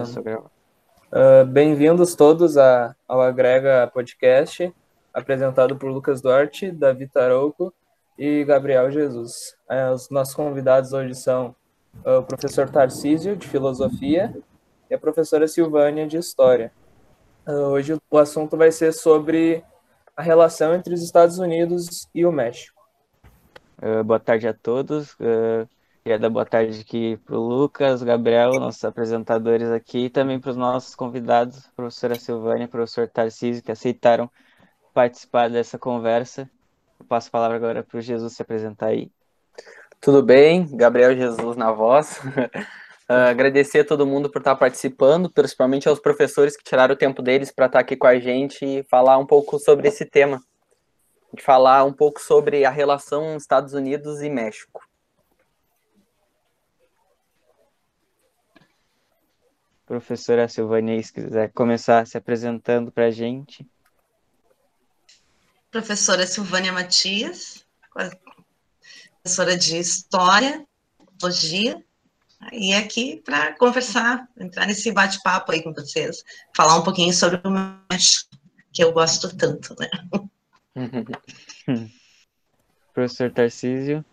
Uh, Bem-vindos todos a, ao Agrega Podcast, apresentado por Lucas Duarte, Davi Tarouco e Gabriel Jesus. Uh, os nossos convidados hoje são uh, o professor Tarcísio, de Filosofia, e a professora Silvânia, de História. hoje o assunto vai ser sobre a relação entre os Estados Unidos e o México. boa tarde a todos. Queria dar boa tarde aqui para o Lucas, Gabriel, nossos apresentadores aqui, e também para os nossos convidados, professora Silvânia e professor Tarcísio, que aceitaram participar dessa conversa. Eu passo a palavra agora para o Jesus se apresentar aí. Tudo bem, Gabriel Jesus na voz. Uh, agradecer a todo mundo por estar participando, principalmente aos professores que tiraram o tempo deles para estar aqui com a gente e falar um pouco sobre esse tema. Falar um pouco sobre a relação Estados Unidos e México. Professora Silvania, se quiser começar se apresentando para a gente. Professora Silvânia Matias, professora de História, Teologia, e aqui para conversar, entrar nesse bate-papo aí com vocês, falar um pouquinho sobre o México, que eu gosto tanto, né? professor Tarcísio.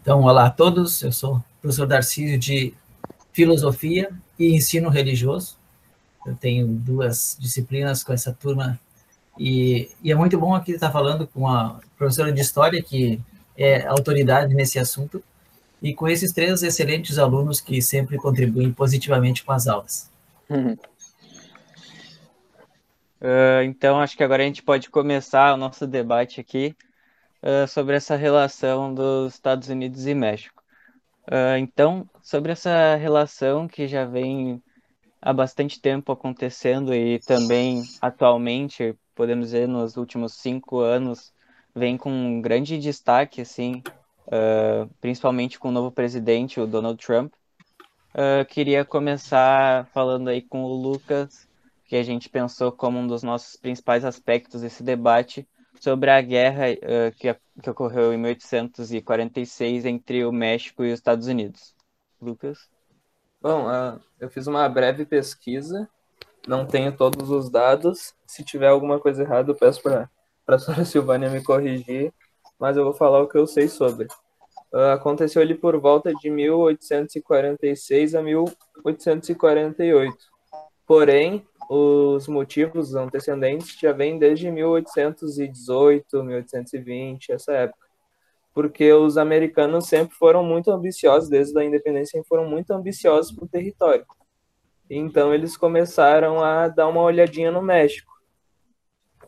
Então, olá a todos, eu sou o professor Tarcísio de Filosofia e ensino religioso. Eu tenho duas disciplinas com essa turma e, e é muito bom aqui estar falando com a professora de História, que é autoridade nesse assunto, e com esses três excelentes alunos que sempre contribuem positivamente com as aulas. Uh, então, acho que agora a gente pode começar o nosso debate aqui uh, sobre essa relação dos Estados Unidos e México. Uh, então, sobre essa relação que já vem há bastante tempo acontecendo e também atualmente, podemos dizer, nos últimos cinco anos, vem com um grande destaque, assim, uh, principalmente com o novo presidente, o Donald Trump. Uh, queria começar falando aí com o Lucas, que a gente pensou como um dos nossos principais aspectos desse debate, sobre a guerra uh, que, que ocorreu em 1846 entre o México e os Estados Unidos. Lucas? Bom, uh, eu fiz uma breve pesquisa, não tenho todos os dados. Se tiver alguma coisa errada, eu peço para a senhora Silvânia me corrigir, mas eu vou falar o que eu sei sobre. Uh, aconteceu ali por volta de 1846 a 1848. Porém, os motivos antecedentes já vêm desde 1818, 1820, essa época. Porque os americanos sempre foram muito ambiciosos, desde a independência, foram muito ambiciosos para o território. Então eles começaram a dar uma olhadinha no México.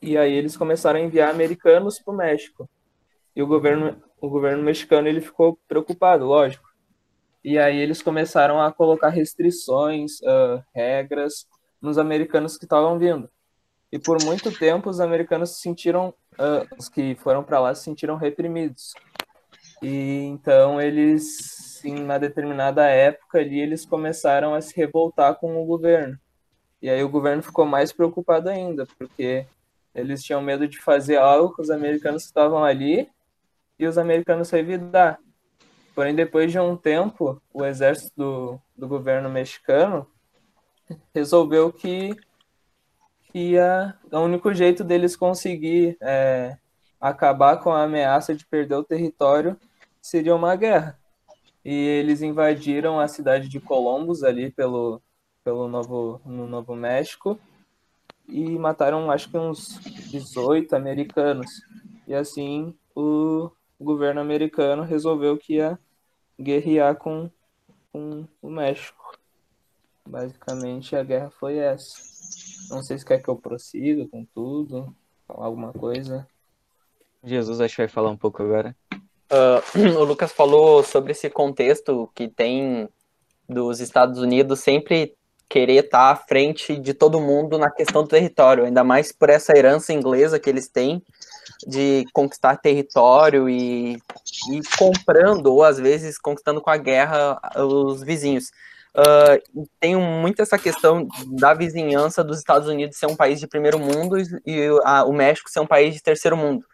E aí eles começaram a enviar americanos para o México. E o governo, o governo mexicano ele ficou preocupado, lógico. E aí eles começaram a colocar restrições, uh, regras nos americanos que estavam vindo. E por muito tempo os americanos se sentiram, uh, os que foram para lá se sentiram reprimidos. E então eles, em uma determinada época ali, eles começaram a se revoltar com o governo. E aí o governo ficou mais preocupado ainda, porque eles tinham medo de fazer algo com os americanos estavam ali e os americanos revidar. Porém, depois de um tempo, o exército do, do governo mexicano resolveu que, que o único jeito deles conseguir é, acabar com a ameaça de perder o território seria uma guerra. E eles invadiram a cidade de Columbus ali pelo, pelo Novo, no Novo México e mataram acho que uns 18 americanos. E assim o, o governo americano resolveu que ia guerrear com, com o México. Basicamente a guerra foi essa. Não sei se quer que eu prossiga com tudo, falar alguma coisa. Jesus, acho que vai falar um pouco agora. Uh, o Lucas falou sobre esse contexto que tem dos Estados Unidos sempre querer estar à frente de todo mundo na questão do território, ainda mais por essa herança inglesa que eles têm de conquistar território e, e comprando, ou às vezes conquistando com a guerra os vizinhos. Uh, tem muito essa questão da vizinhança dos Estados Unidos ser um país de primeiro mundo e a, o México ser um país de terceiro mundo.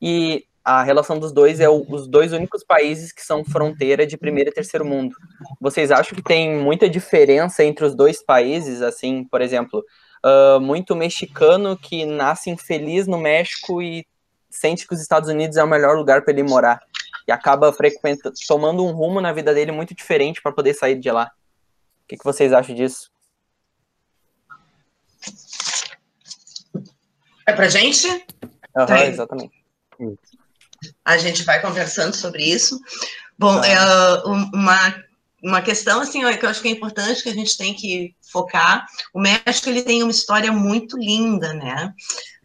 E a relação dos dois é o, os dois únicos países que são fronteira de primeiro e terceiro mundo. Vocês acham que tem muita diferença entre os dois países? Assim, por exemplo, uh, muito mexicano que nasce infeliz no México e sente que os Estados Unidos é o melhor lugar para ele morar e acaba frequentando, tomando um rumo na vida dele muito diferente para poder sair de lá. O que, que vocês acham disso? É pra gente? Uhum, tá exatamente. A gente vai conversando sobre isso. Bom, tá. é, uma, uma questão assim, que eu acho que é importante que a gente tem que focar. O México ele tem uma história muito linda, né?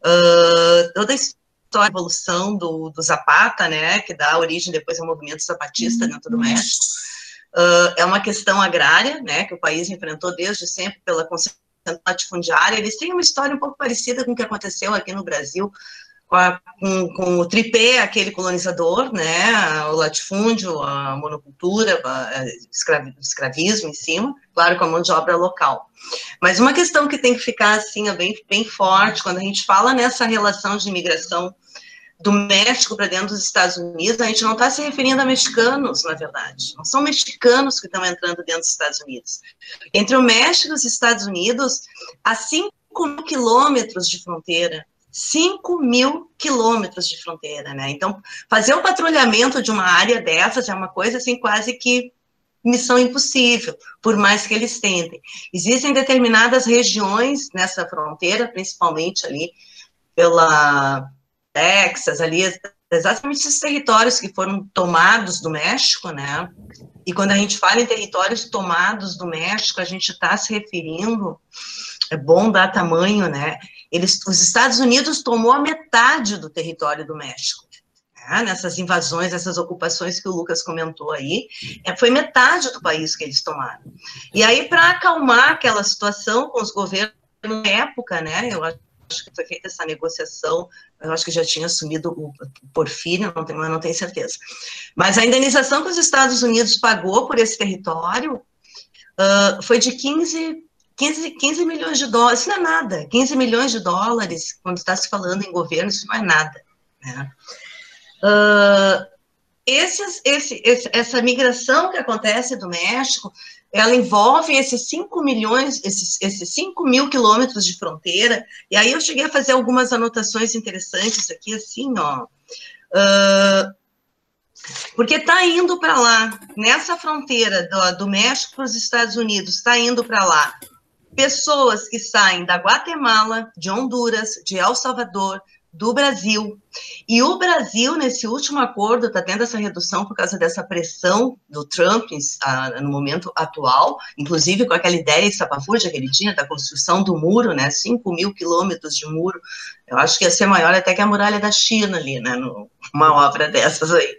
Uh, toda a história da evolução do, do Zapata, né, que dá origem depois ao movimento zapatista dentro do México, uh, é uma questão agrária, né, que o país enfrentou desde sempre pela latifundiária, eles têm uma história um pouco parecida com o que aconteceu aqui no Brasil, com, a, com, com, o tripé, aquele colonizador, né, o latifúndio, a monocultura, o escravismo em cima, claro, com a mão de obra local. Mas uma questão que tem que ficar, assim, bem, bem forte, quando a gente fala nessa relação de imigração do México para dentro dos Estados Unidos, a gente não está se referindo a mexicanos, na verdade. Não são mexicanos que estão entrando dentro dos Estados Unidos. Entre o México e os Estados Unidos, há 5 mil quilômetros de fronteira. 5 mil quilômetros de fronteira, né? Então, fazer o patrulhamento de uma área dessas é uma coisa, assim, quase que missão impossível, por mais que eles tentem. Existem determinadas regiões nessa fronteira, principalmente ali pela Texas, ali, exatamente esses territórios que foram tomados do México, né? E quando a gente fala em territórios tomados do México, a gente está se referindo, é bom dar tamanho, né? Eles, os Estados Unidos tomou a metade do território do México. Né? Nessas invasões, essas ocupações que o Lucas comentou aí, é, foi metade do país que eles tomaram. E aí, para acalmar aquela situação com os governos na época, né? Eu acho acho que foi feita essa negociação, eu acho que já tinha assumido o Porfírio, não tenho, não tenho certeza. Mas a indenização que os Estados Unidos pagou por esse território uh, foi de 15, 15, 15 milhões de dólares, isso não é nada, 15 milhões de dólares, quando está se falando em governo, isso não é nada. Né? Uh, esses, esse, esse, essa migração que acontece do México ela envolve esses 5 milhões, esses, esses 5 mil quilômetros de fronteira, e aí eu cheguei a fazer algumas anotações interessantes aqui, assim, ó, uh, porque está indo para lá, nessa fronteira do, do México para os Estados Unidos, está indo para lá pessoas que saem da Guatemala, de Honduras, de El Salvador, do Brasil. E o Brasil, nesse último acordo, está tendo essa redução por causa dessa pressão do Trump no momento atual, inclusive com aquela ideia estapafúrdia que ele tinha da construção do muro, né, 5 mil quilômetros de muro, eu acho que ia ser maior até que a muralha da China ali, né, uma obra dessas aí.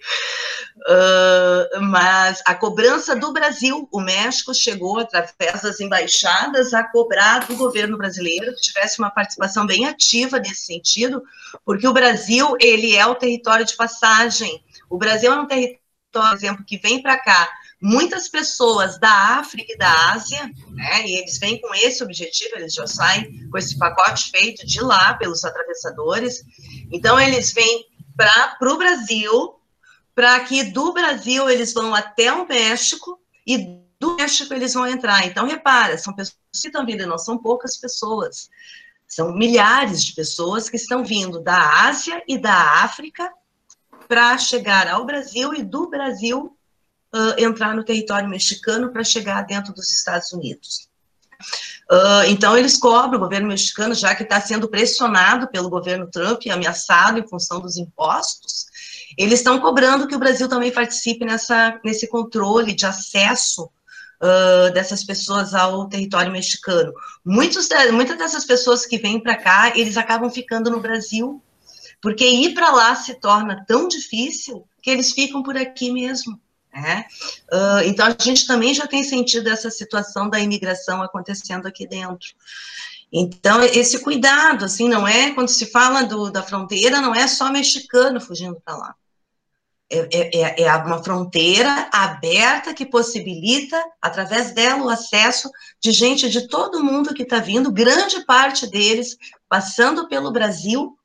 Uh, mas a cobrança do Brasil, o México chegou, através das embaixadas, a cobrar do governo brasileiro que tivesse uma participação bem ativa nesse sentido, porque o Brasil, ele é o território de passagem. O Brasil é um território, por exemplo, que vem para cá muitas pessoas da África e da Ásia, né, e eles vêm com esse objetivo, eles já saem com esse pacote feito de lá pelos atravessadores, então eles vêm para o Brasil, para que do Brasil eles vão até o México, e do México eles vão entrar, então repara, são pessoas que estão vindo, não são poucas pessoas, são milhares de pessoas que estão vindo da Ásia e da África para chegar ao Brasil e do Brasil uh, entrar no território mexicano para chegar dentro dos Estados Unidos. Uh, então, eles cobram, o governo mexicano, já que está sendo pressionado pelo governo Trump e ameaçado em função dos impostos, eles estão cobrando que o Brasil também participe nessa, nesse controle de acesso uh, dessas pessoas ao território mexicano. Muitos, muitas dessas pessoas que vêm para cá, eles acabam ficando no Brasil, porque ir para lá se torna tão difícil que eles ficam por aqui mesmo. Né? Uh, então, a gente também já tem sentido essa situação da imigração acontecendo aqui dentro. Então, esse cuidado, assim, não é, quando se fala do, da fronteira, não é só mexicano fugindo para lá. É, é, é, uma fronteira aberta que possibilita, através dela, o acesso de gente de todo mundo que está vindo, grande parte deles passando pelo Brasil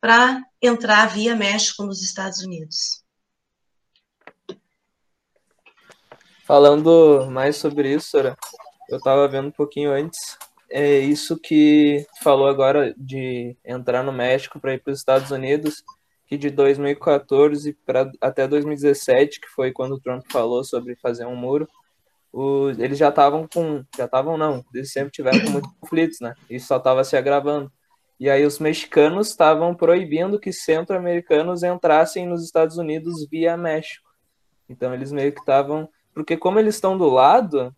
para entrar via México nos Estados Unidos. Falando mais sobre isso, Sora, eu estava vendo um pouquinho antes. É isso que falou agora de entrar no México para ir para os Estados Unidos, que de 2014 para até 2017, que foi quando o Trump falou sobre fazer um muro, os, eles já estavam com, já estavam não, eles sempre tiveram com muitos conflitos, né? Isso só estava se agravando. E aí os mexicanos estavam proibindo que centro-americanos entrassem nos Estados Unidos via México. Então eles meio que estavam porque como eles estão do lado,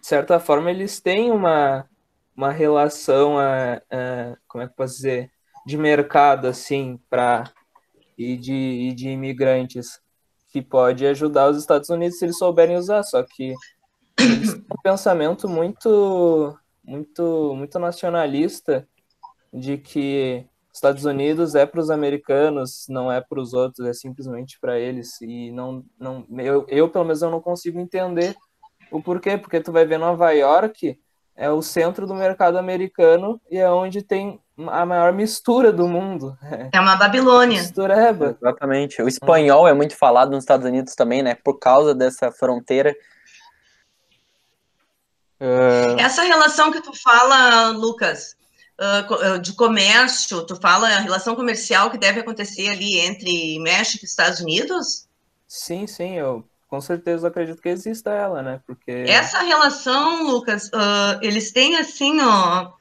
de certa forma eles têm uma, uma relação, a, a, como é que eu posso dizer, de mercado, assim, para e de, e de imigrantes, que pode ajudar os Estados Unidos se eles souberem usar, só que eles têm um pensamento muito, muito, muito nacionalista de que Estados Unidos é para os americanos, não é para os outros, é simplesmente para eles. E não, não eu, eu, pelo menos, eu não consigo entender o porquê, porque tu vai ver Nova York, é o centro do mercado americano e é onde tem a maior mistura do mundo. É uma Babilônia. Mistureba. Exatamente. O espanhol é muito falado nos Estados Unidos também, né? Por causa dessa fronteira. Essa relação que tu fala, Lucas, uh, de comércio, tu fala a relação comercial que deve acontecer ali entre México e Estados Unidos? Sim, sim, eu com certeza acredito que exista ela, né? Porque essa relação, Lucas, uh, eles têm assim, ó, uh,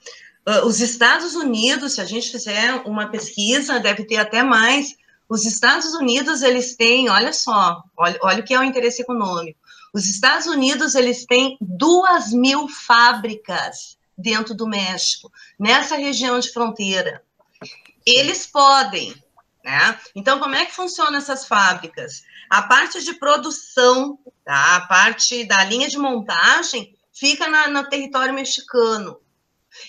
os Estados Unidos, se a gente fizer uma pesquisa, deve ter até mais. Os Estados Unidos, eles têm, olha só, olha, olha o que é o interesse econômico. Os Estados Unidos, eles têm duas mil fábricas dentro do México, nessa região de fronteira. Eles podem, né? Então, como é que funcionam essas fábricas? A parte de produção, tá? a parte da linha de montagem, fica na, no território mexicano.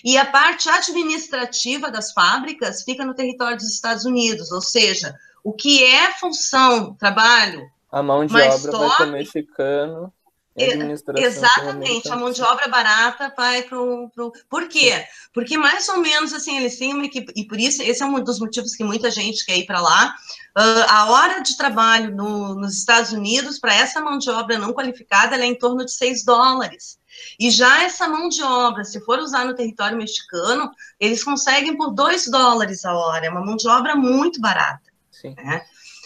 E a parte administrativa das fábricas fica no território dos Estados Unidos, ou seja, o que é função, trabalho. A mão de obra top, vai para o mexicano Exatamente, a mão de obra barata vai para o. Pro... Por quê? Porque mais ou menos assim, eles têm uma equipe, e por isso, esse é um dos motivos que muita gente quer ir para lá. Uh, a hora de trabalho no, nos Estados Unidos, para essa mão de obra não qualificada, é em torno de 6 dólares. E já essa mão de obra, se for usar no território mexicano, eles conseguem por 2 dólares a hora. É uma mão de obra muito barata. Sim. Né?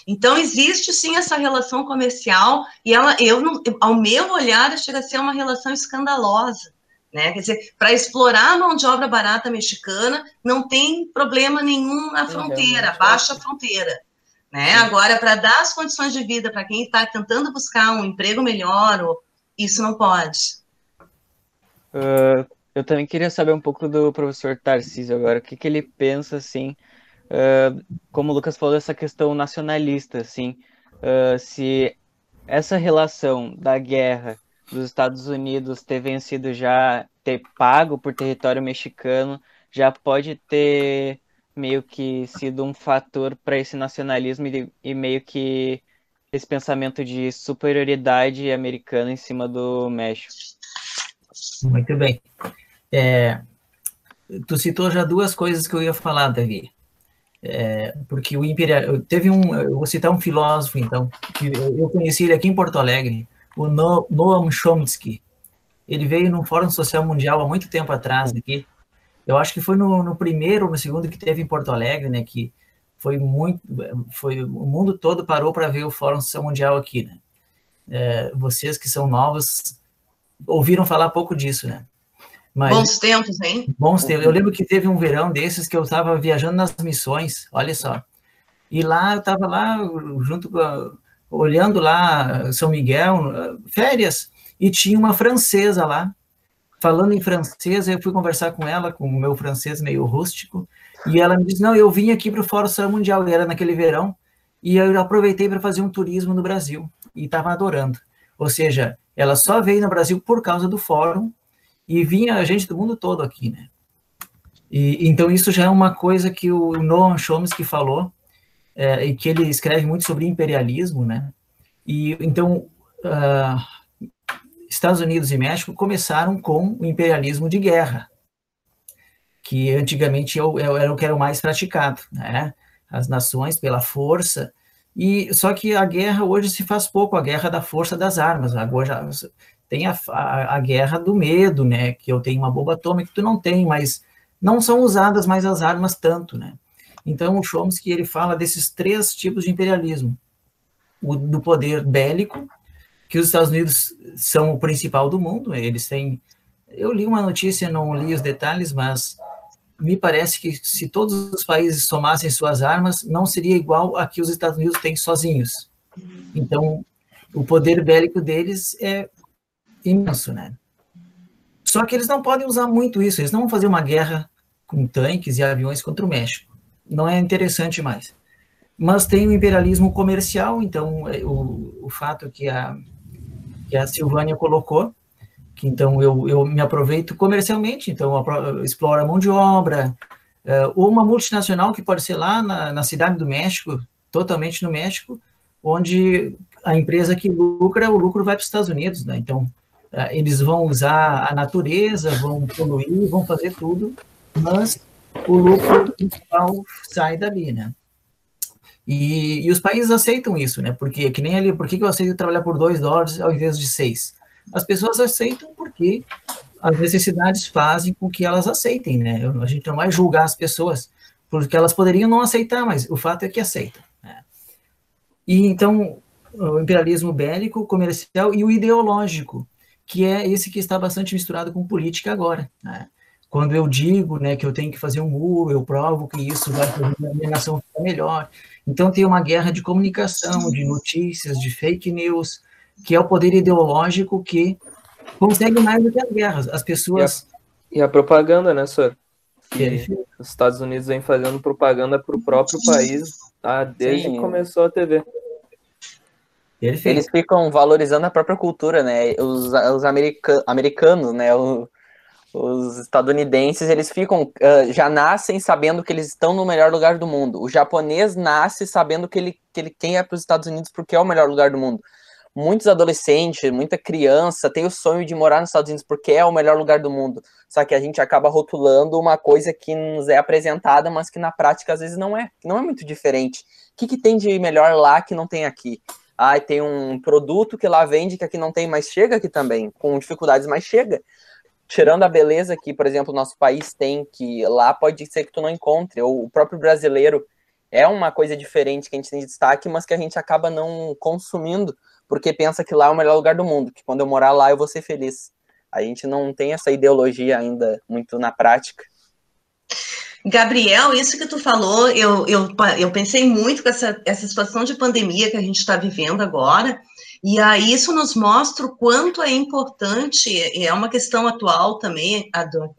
Então, existe sim essa relação comercial, e ela, eu, ao meu olhar, chega a ser uma relação escandalosa. Né? Quer dizer, para explorar a mão de obra barata mexicana, não tem problema nenhum na fronteira, baixa a fronteira. Né? Agora, para dar as condições de vida para quem está tentando buscar um emprego melhor, isso não pode. Uh, eu também queria saber um pouco do professor Tarcísio agora, o que, que ele pensa, assim, uh, como o Lucas falou, essa questão nacionalista, assim, uh, se essa relação da guerra dos Estados Unidos ter vencido já, ter pago por território mexicano, já pode ter meio que sido um fator para esse nacionalismo e, e, meio que esse pensamento de superioridade americana em cima do México. Muito bem. É, tu citou já duas coisas que eu ia falar, Davi. É, porque o imperial teve um, eu vou citar um filósofo então, que eu conheci ele aqui em Porto Alegre, o Noam Chomsky. Ele veio no Fórum Social Mundial há muito tempo atrás aqui. Eu acho que foi no, no primeiro ou no segundo que teve em Porto Alegre, né, que foi muito, foi o mundo todo parou para ver o Fórum Social Mundial aqui, né? É, vocês que são novos ouviram falar pouco disso, né? Mas, bons tempos, hein? Bons tempos. Eu lembro que teve um verão desses que eu estava viajando nas missões, olha só. E lá eu estava lá junto com a, olhando lá São Miguel, férias, e tinha uma francesa lá, falando em francês, eu fui conversar com ela, com o meu francês meio rústico, e ela me disse, não, eu vim aqui para o Fórum Social Mundial, e era naquele verão, e eu aproveitei para fazer um turismo no Brasil, e estava adorando. Ou seja, ela só veio no Brasil por causa do fórum, e vinha gente do mundo todo aqui, né? E, então isso já é uma coisa que o Noam Chomsky falou, é, e que ele escreve muito sobre imperialismo, né? E então uh, Estados Unidos e México começaram com o imperialismo de guerra, que antigamente eu, eu era o que era o mais praticado, né? As nações pela força, e só que a guerra hoje se faz pouco, a guerra da força das armas. Agora tem a, a, a, guerra do medo, né? Que eu tenho uma bomba atômica que tu não tem, mas não são usadas mais as armas tanto, né? Então o Chomsky ele fala desses três tipos de imperialismo: o do poder bélico, que os Estados Unidos são o principal do mundo. Eles têm, eu li uma notícia, não li os detalhes, mas me parece que se todos os países somassem suas armas, não seria igual a que os Estados Unidos têm sozinhos. Então, o poder bélico deles é imenso, né? Só que eles não podem usar muito isso, eles não vão fazer uma guerra com tanques e aviões contra o México. Não é interessante mais. Mas tem o imperialismo comercial, então é, o, o fato que a, que a Silvânia colocou, que então eu, eu me aproveito comercialmente, então eu exploro a mão de obra, ou uma multinacional que pode ser lá na, na cidade do México, totalmente no México, onde a empresa que lucra, o lucro vai para os Estados Unidos, né? Então, uh, eles vão usar a natureza, vão poluir, vão fazer tudo, mas o lucro principal sai dali, né? E, e, os países aceitam isso, né? Porque, que nem ali, por que, eu aceito trabalhar por dois dólares ao invés de seis? As pessoas aceitam porque as necessidades fazem com que elas aceitem, né? A gente não vai julgar as pessoas porque elas poderiam não aceitar, mas o fato é que aceitam. Né? E então, o imperialismo bélico, comercial e o ideológico, que é esse que está bastante misturado com política agora. Né? Quando eu digo né, que eu tenho que fazer um muro, eu provo que isso vai fazer a minha nação ficar melhor. Então tem uma guerra de comunicação, de notícias, de fake news, que é o poder ideológico que consegue mais do que as guerras. As pessoas. E a, e a propaganda, né, senhor? Que os Estados Unidos vem fazendo propaganda para o próprio país tá? desde Sim. que começou a TV. Perfeito. Eles ficam valorizando a própria cultura, né? Os, os america americanos, né? O, os estadunidenses, eles ficam, uh, já nascem sabendo que eles estão no melhor lugar do mundo. O japonês nasce sabendo que ele, que ele quem é para os Estados Unidos porque é o melhor lugar do mundo. Muitos adolescentes, muita criança tem o sonho de morar nos Estados Unidos porque é o melhor lugar do mundo. Só que a gente acaba rotulando uma coisa que nos é apresentada, mas que na prática às vezes não é, não é muito diferente. O que, que tem de melhor lá que não tem aqui? Ah, tem um produto que lá vende que aqui não tem, mas chega aqui também, com dificuldades, mas chega tirando a beleza que, por exemplo, o nosso país tem, que lá pode ser que tu não encontre, ou o próprio brasileiro é uma coisa diferente que a gente tem de destaque, mas que a gente acaba não consumindo, porque pensa que lá é o melhor lugar do mundo, que quando eu morar lá eu vou ser feliz. A gente não tem essa ideologia ainda muito na prática. Gabriel, isso que tu falou, eu, eu, eu pensei muito com essa, essa situação de pandemia que a gente está vivendo agora, e aí isso nos mostra o quanto é importante, é uma questão atual também, a do,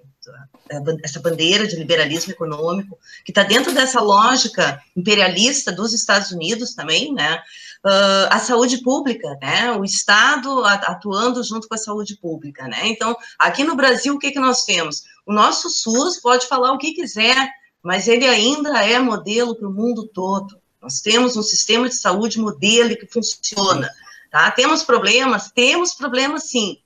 essa bandeira de liberalismo econômico, que está dentro dessa lógica imperialista dos Estados Unidos também, né? Uh, a saúde pública, né? O Estado atuando junto com a saúde pública, né? Então, aqui no Brasil, o que, que nós temos? O nosso SUS pode falar o que quiser, mas ele ainda é modelo para o mundo todo. Nós temos um sistema de saúde modelo que funciona. Tá? Temos problemas? Temos problemas sim,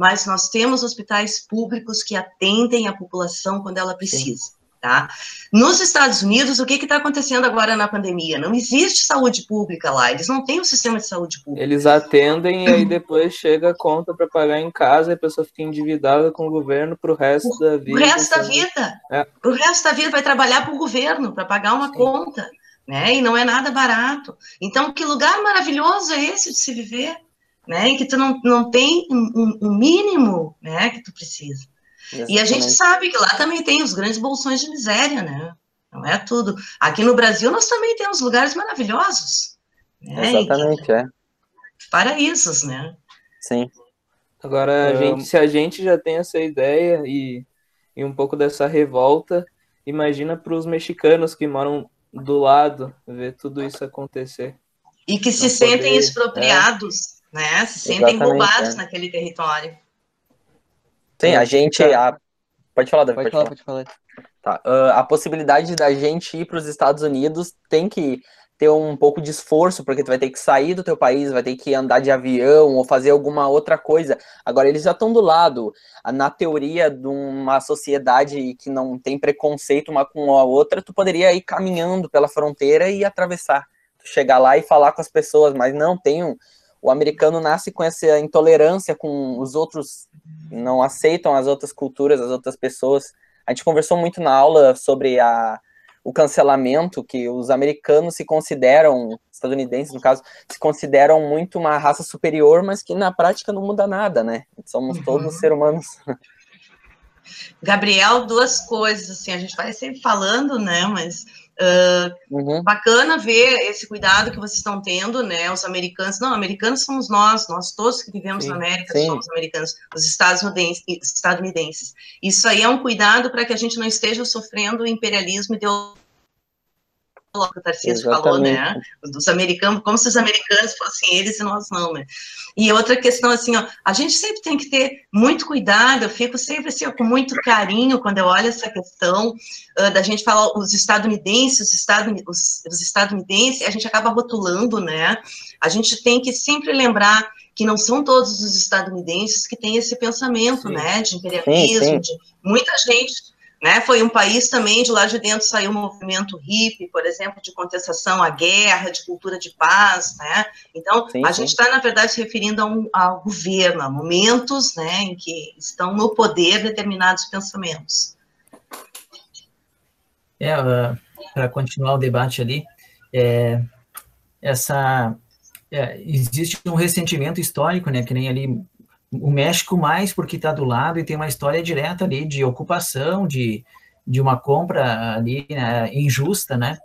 mas nós temos hospitais públicos que atendem a população quando ela precisa. Sim. Tá? Nos Estados Unidos, o que está acontecendo agora na pandemia? Não existe saúde pública lá, eles não têm um sistema de saúde pública. Eles atendem e aí depois chega a conta para pagar em casa e a pessoa fica endividada com o governo para o resto da vida. O resto da vida. É. O resto da vida vai trabalhar para o governo, para pagar uma Sim. conta né? E não é nada barato. Então, que lugar maravilhoso é esse de se viver, né? Em que tu não, não tem um, um mínimo, né? Que tu precisa. Exatamente. E a gente sabe que lá também tem os grandes bolsões de miséria, né? Não é tudo. Aqui no Brasil nós também temos lugares maravilhosos. Né? Exatamente, que... é. Paraísos, né? Sim. Agora, a gente, se a gente já tem essa ideia e, e um pouco dessa revolta, imagina para os mexicanos que moram do lado, ver tudo isso acontecer. E que se sentem poder, expropriados, é. Né? Se sentem roubados é. naquele território. Sim, a gente. A... Pode falar, David. Pode, pode, falar, falar, pode falar. Tá. Uh, a possibilidade da gente ir para os Estados Unidos tem que ter um pouco de esforço, porque tu vai ter que sair do teu país, vai ter que andar de avião ou fazer alguma outra coisa. Agora eles já estão do lado. Na teoria de uma sociedade que não tem preconceito uma com a outra, tu poderia ir caminhando pela fronteira e atravessar. Tu chegar lá e falar com as pessoas, mas não tem um, o americano nasce com essa intolerância com os outros, não aceitam as outras culturas, as outras pessoas. A gente conversou muito na aula sobre a o cancelamento, que os americanos se consideram, estadunidenses no caso, se consideram muito uma raça superior, mas que na prática não muda nada, né? Somos uhum. todos seres humanos. Gabriel, duas coisas, assim, a gente vai sempre falando, né, mas uh, uhum. bacana ver esse cuidado que vocês estão tendo, né, os americanos, não, americanos somos nós, nós todos que vivemos sim, na América sim. somos americanos, os estadunidenses, isso aí é um cuidado para que a gente não esteja sofrendo imperialismo ideológico que o Tarcísio falou, né? Dos americanos, como se os americanos fossem eles e nós não, né? E outra questão, assim, ó, a gente sempre tem que ter muito cuidado, eu fico sempre assim, ó, com muito carinho quando eu olho essa questão uh, da gente falar os estadunidenses, os, estadun os, os estadunidenses, a gente acaba rotulando, né? A gente tem que sempre lembrar que não são todos os estadunidenses que têm esse pensamento, sim. né, de imperialismo, sim, sim. de muita gente né? Foi um país também, de lá de dentro saiu o movimento hippie, por exemplo, de contestação à guerra, de cultura de paz. Né? Então, sim, a sim. gente está, na verdade, se referindo um, ao governo, a momentos né, em que estão no poder determinados pensamentos. É, para continuar o debate ali, é, essa é, existe um ressentimento histórico, né, que nem ali o México mais porque está do lado e tem uma história direta ali de ocupação, de, de uma compra ali né, injusta, né?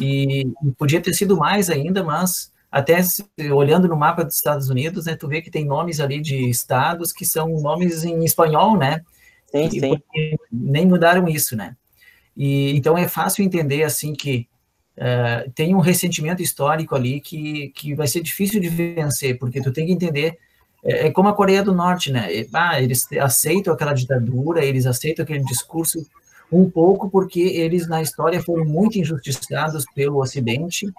E, e, podia ter sido mais ainda, mas até se, olhando no mapa dos Estados Unidos, né, tu vê que tem nomes ali de estados que são nomes em espanhol, né? Sim, e, sim. Nem mudaram isso, né? E então é fácil entender assim que uh, tem um ressentimento histórico ali que, que vai ser difícil de vencer, porque tu tem que entender é, é como a Coreia do Norte, né? Ah, eles aceitam aquela ditadura, eles aceitam aquele discurso um pouco porque eles na história foram muito injustiçados pelo Ocidente,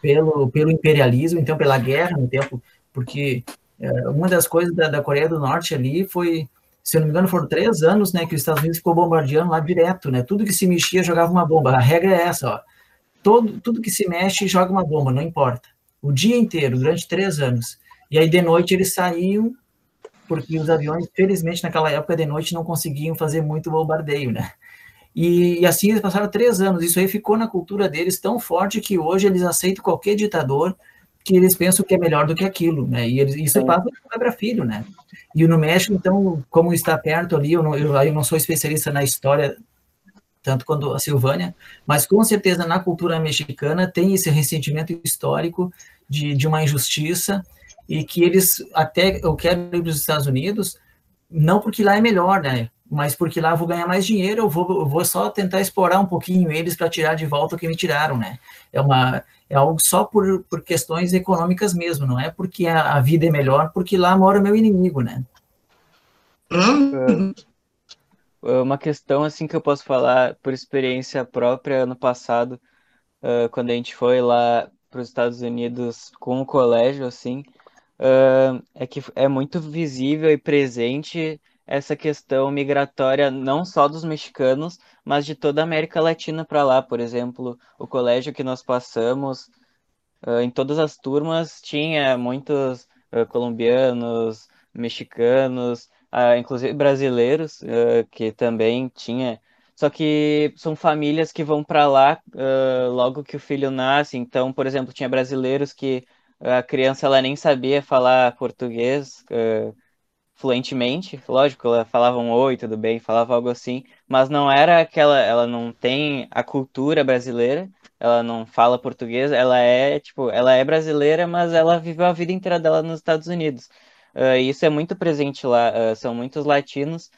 pelo, pelo imperialismo, então pela guerra no tempo, porque é, uma das coisas da, da, Coreia do Norte ali foi, se eu não me engano, foram três anos, né, que os Estados Unidos ficou bombardeando lá direto, né? Tudo que se mexia jogava uma bomba. A regra é essa, ó. Todo, tudo que se mexe joga uma bomba, não importa. O dia inteiro, durante três anos. E aí de noite eles saíam, porque os aviões, felizmente naquela época de noite não conseguiam fazer muito bombardeio, né? E, e, assim eles passaram três anos. Isso aí ficou na cultura deles tão forte que hoje eles aceitam qualquer ditador que eles pensam que é melhor do que aquilo, né? E eles, isso passa para filho, né? E no México, então, como está perto ali, eu não, eu, eu não sou especialista na história tanto quanto a Silvânia, mas com certeza na cultura mexicana tem esse ressentimento histórico de, de uma injustiça e que eles até eu quero ir para os Estados Unidos não porque lá é melhor, né? Mas porque lá eu vou ganhar mais dinheiro, eu vou, eu vou só tentar explorar um pouquinho eles para tirar de volta o que me tiraram, né? É uma é algo só por, por questões econômicas mesmo, não é porque a, a vida é melhor, porque lá mora o meu inimigo, né? É uma questão assim que eu posso falar por experiência própria ano passado, quando a gente foi lá para os Estados Unidos com o colégio, assim, uh, é que é muito visível e presente essa questão migratória não só dos mexicanos, mas de toda a América Latina para lá. Por exemplo, o colégio que nós passamos, uh, em todas as turmas, tinha muitos uh, colombianos, mexicanos, uh, inclusive brasileiros, que também tinha. Só que são famílias que vão para lá logo que o filho nasce. Então, por exemplo, tinha brasileiros que a criança ela nem sabia falar português uh, fluentemente, lógico, ela falava um oi, tudo bem, falava algo assim, mas não era aquela, ela não tem a cultura brasileira, ela não fala português, ela é, tipo, ela é brasileira, mas ela viveu a vida inteira dela nos Estados Unidos. Uh, isso é muito presente lá, uh, são muitos latinos,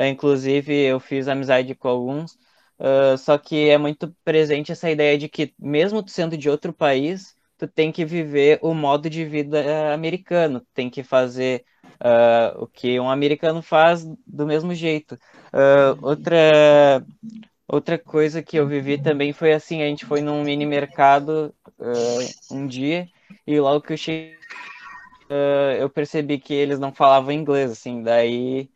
inclusive eu fiz amizade com alguns, só que é muito presente essa ideia de que, mesmo sendo de outro país, tu tem que viver o modo de vida eh, americano, tem que fazer uh, o que um americano faz do mesmo jeito. Uh, outra, outra coisa que eu vivi também foi assim, a gente foi num mini mercado uh, um dia e logo que eu cheguei, eu percebi que eles não falavam inglês, assim, daí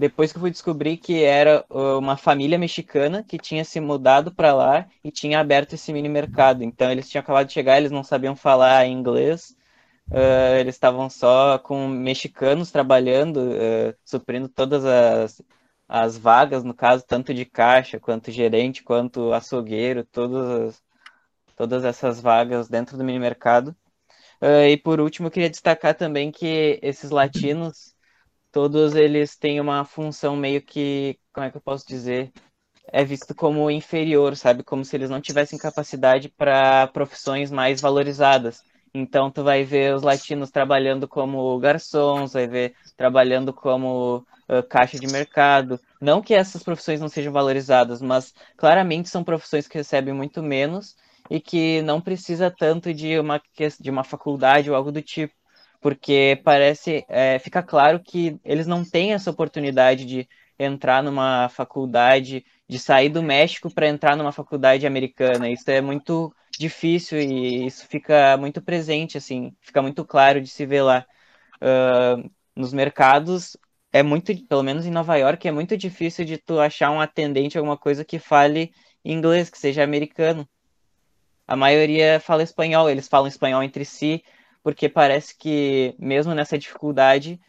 depois que eu fui descobrir que era uma família mexicana que tinha se mudado para lá e tinha aberto esse mini mercado. Então eles tinham acabado de chegar, eles não sabiam falar inglês, uh, eles estavam só com mexicanos trabalhando, uh, suprindo todas as, as vagas, no caso, tanto de caixa, quanto gerente, quanto açougueiro, todas, todas essas vagas dentro do mini mercado. Uh, e por último, eu queria destacar também que esses latinos todos eles têm uma função meio que, como é que eu posso dizer? É visto como inferior, sabe? Como se eles não tivessem capacidade para profissões mais valorizadas. Então, tu vai ver os latinos trabalhando como garçons, vai ver trabalhando como uh, caixa de mercado. Não que essas profissões não sejam valorizadas, mas claramente são profissões que recebem muito menos e que não precisa tanto de uma, de uma faculdade ou algo do tipo porque parece, é, fica claro que eles não têm essa oportunidade de entrar numa faculdade, de sair do México para entrar numa faculdade americana. Isso é muito difícil e isso fica muito presente, assim, fica muito claro de se ver lá. Uh, nos mercados, é muito, pelo menos em Nova York, é muito difícil de tu achar um atendente, alguma coisa que fale inglês, que seja americano. A maioria fala espanhol, eles falam espanhol entre si, porque parece que, mesmo nessa dificuldade,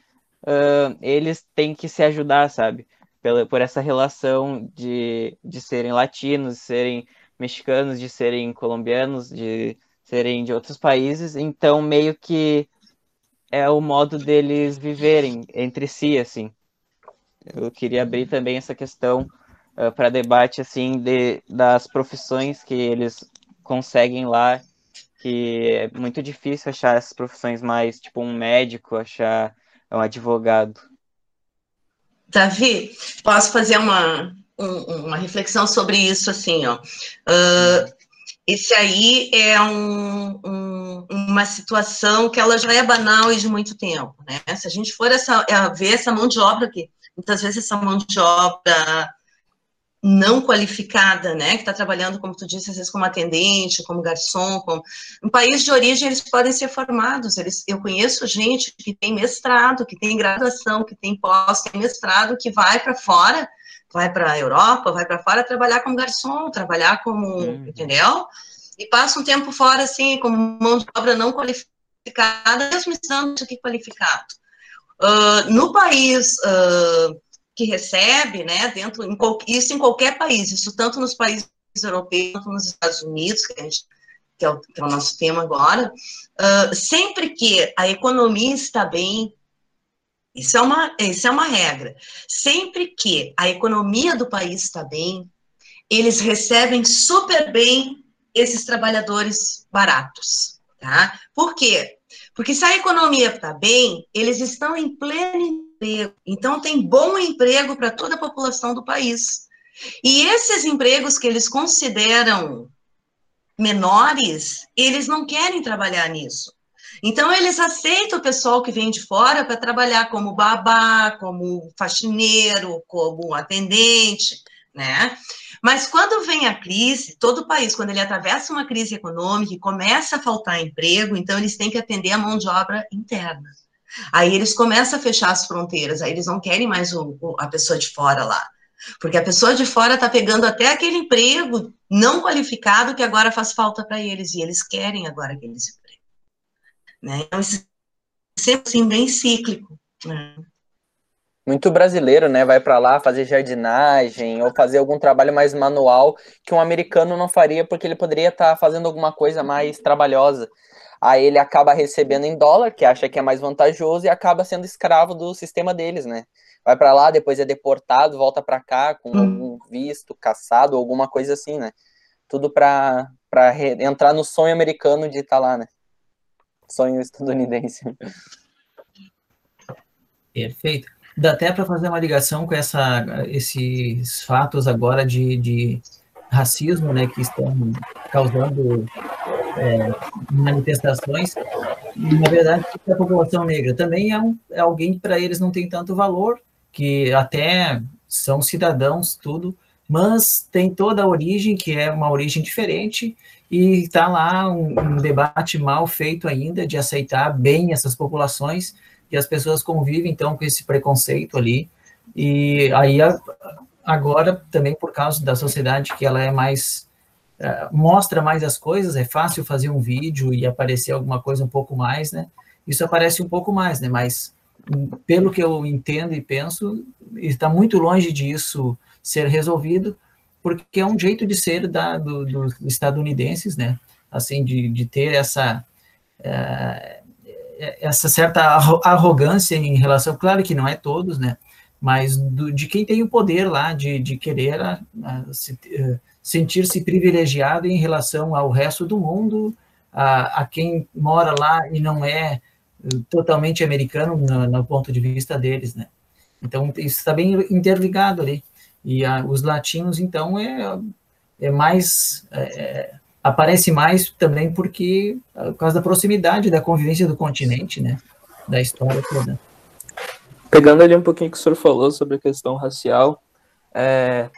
uh, eles têm que se ajudar, sabe? Pela, por essa relação de, de serem latinos, de serem mexicanos, de serem colombianos, de serem de outros países, então meio que é o modo deles viverem entre si, assim. Eu queria abrir também essa questão uh, para debate, assim, de, das profissões que eles conseguem lá que é muito difícil achar essas profissões mais, tipo um médico, achar um advogado. Davi, posso fazer uma, um, uma reflexão sobre isso, assim, ó. Uh, esse aí é um, um, uma situação que ela já é banal e de muito tempo, né? Se a gente for essa, é, ver essa mão de obra aqui, muitas vezes essa mão de obra não qualificada, né, que está trabalhando, como tu disse, às vezes como atendente, como garçom, como... no país de origem eles podem ser formados, eles... eu conheço gente que tem mestrado, que tem graduação, que tem pós, tem mestrado, que vai para fora, vai para a Europa, vai para fora trabalhar como garçom, trabalhar como, uhum. entendeu? E passa um tempo fora, assim, como mão de obra não qualificada, mesmo estando aqui qualificado. Uh, no país... Uh, que recebe, né, dentro, em, isso em qualquer país, isso tanto nos países europeus quanto nos Estados Unidos, que, gente, que, é, o, que é, o, nosso tema agora, uh, sempre que a economia está bem, isso é, uma, isso é uma regra, sempre que a economia do país está bem, eles recebem super bem esses trabalhadores baratos, tá? Por quê? Porque se a economia está bem, eles estão em pleno emprego. Então, tem bom emprego para toda a população do país. E esses empregos que eles consideram menores, eles não querem trabalhar nisso. Então, eles aceitam o pessoal que vem de fora para trabalhar como babá, como faxineiro, como atendente, né? Mas quando vem a crise, todo o país, quando ele atravessa uma crise econômica e começa a faltar emprego, então eles têm que atender a mão de obra interna. Aí eles começam a fechar as fronteiras, aí eles não querem mais o, o, a pessoa de fora lá. Porque a pessoa de fora está pegando até aquele emprego não qualificado que agora faz falta para eles, e eles querem agora aqueles empregos. Né? Então, isso é assim, bem cíclico. Né? Muito brasileiro, né? Vai para lá fazer jardinagem ou fazer algum trabalho mais manual que um americano não faria porque ele poderia estar tá fazendo alguma coisa mais trabalhosa. Aí ele acaba recebendo em dólar, que acha que é mais vantajoso, e acaba sendo escravo do sistema deles, né? Vai para lá, depois é deportado, volta para cá com hum. algum visto, caçado, alguma coisa assim, né? Tudo para entrar no sonho americano de estar tá lá, né? Sonho estadunidense. Perfeito. Dá até para fazer uma ligação com essa, esses fatos agora de, de racismo, né, que estão causando é, manifestações, na verdade, a população negra também é, um, é alguém que para eles não tem tanto valor, que até são cidadãos, tudo, mas tem toda a origem, que é uma origem diferente, e está lá um, um, debate mal feito ainda de aceitar bem essas populações e as pessoas convivem então com esse preconceito ali. E aí agora também por causa da sociedade que ela é mais uh, mostra mais as coisas é fácil fazer um vídeo e aparecer alguma coisa um pouco mais né isso aparece um pouco mais né mas pelo que eu entendo e penso está muito longe disso ser resolvido porque é um jeito de ser da, do, dos estadunidenses, né? Assim, de, de ter essa, é, essa certa arrogância em relação, claro que não é todos, né? Mas do, de quem tem o poder lá de, de querer se, uh, sentir-se privilegiado em relação ao resto do mundo, a, a quem mora lá e não é totalmente americano no, no ponto de vista deles, né? Então, isso está bem interligado ali. E a, os latinos, então, é, é mais. É, aparece mais também porque, por causa da proximidade da convivência do continente, né? Da história toda. Pegando ali um pouquinho que o senhor falou sobre a questão racial, é,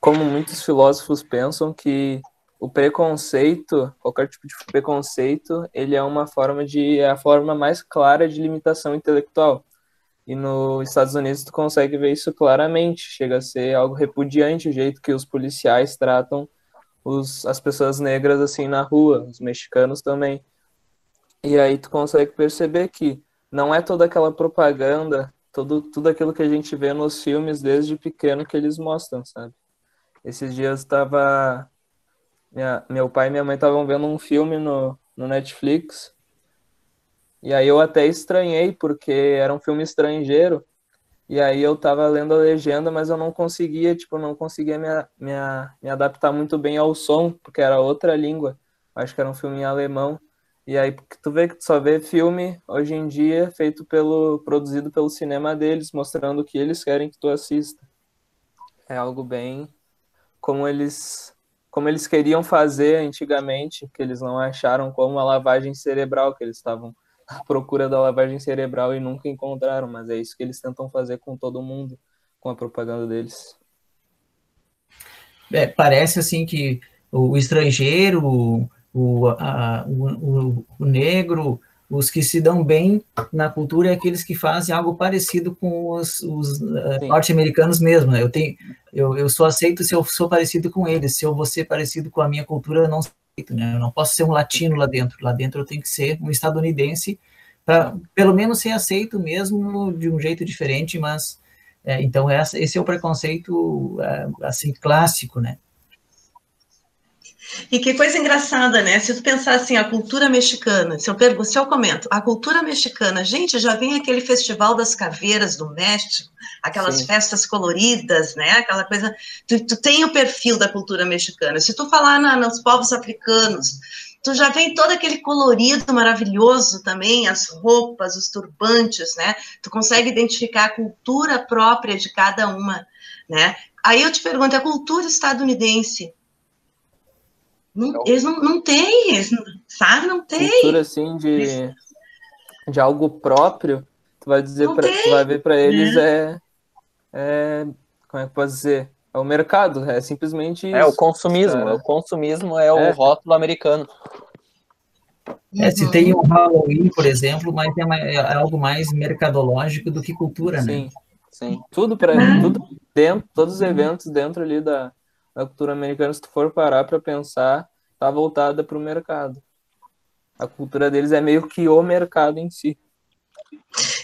como muitos filósofos pensam que o preconceito, qualquer tipo de preconceito, ele é uma forma de é a forma mais clara de limitação intelectual. E nos Estados Unidos tu consegue ver isso claramente. Chega a ser algo repudiante o jeito que os policiais tratam os, as pessoas negras assim na rua, os mexicanos também. E aí tu consegue perceber que não é toda aquela propaganda, todo, tudo aquilo que a gente vê nos filmes desde pequeno que eles mostram, sabe? Esses dias estava meu pai e minha mãe estavam vendo um filme no, no Netflix e aí eu até estranhei, porque era um filme estrangeiro. E aí eu tava lendo a legenda, mas eu não conseguia, tipo, não conseguia me, me, me adaptar muito bem ao som, porque era outra língua. Acho que era um filme em alemão. E aí tu vê que tu só vê filme hoje em dia feito pelo produzido pelo cinema deles, mostrando o que eles querem que tu assista. É algo bem como eles como eles queriam fazer antigamente, que eles não acharam como a lavagem cerebral que eles estavam à procura da lavagem cerebral e nunca encontraram, mas é isso que eles tentam fazer com todo mundo, com a propaganda deles. É, parece assim que o estrangeiro, o, a, o, o, negro, os que se dão bem na cultura é aqueles que fazem algo parecido com os, os uh, norte-americanos mesmo. Né? Eu, tenho, eu, eu sou aceito se eu sou parecido com eles, se eu vou ser parecido com a minha cultura, eu não né? Eu não posso ser um latino lá dentro. Lá dentro eu tenho que ser um estadunidense para pelo menos ser aceito mesmo de um jeito diferente, mas é, então essa, esse é o preconceito é, assim clássico, né? E que coisa engraçada, né? Se tu pensar assim, a cultura mexicana, se eu, pergunto, se eu comento, a cultura mexicana, gente, já vem aquele festival das caveiras do México, aquelas Sim. festas coloridas, né? Aquela coisa. Tu, tu, tem o perfil da cultura mexicana. Se tu falar na, nos povos africanos, tu já vem todo aquele colorido maravilhoso também, as roupas, os turbantes, né? Tu consegue identificar a cultura própria de cada uma, né? Aí eu te pergunto, a cultura estadunidense, não, então, eles não, não têm, eles, sabe? Não tem. Cultura assim de, de algo próprio, tu vai dizer, pra, tu vai ver para eles é. é, é, Como é que pode dizer? É o mercado, é simplesmente. É o consumismo, cara. o consumismo é, é, o rótulo americano. É, se tem um Halloween, por exemplo, mas é, uma, é algo mais mercadológico do que cultura, sim, né? Sim, tudo para tudo dentro, todos os eventos dentro ali da, a cultura americana, se tu for parar para pensar, tá voltada para o mercado. A cultura deles é meio que o mercado em si.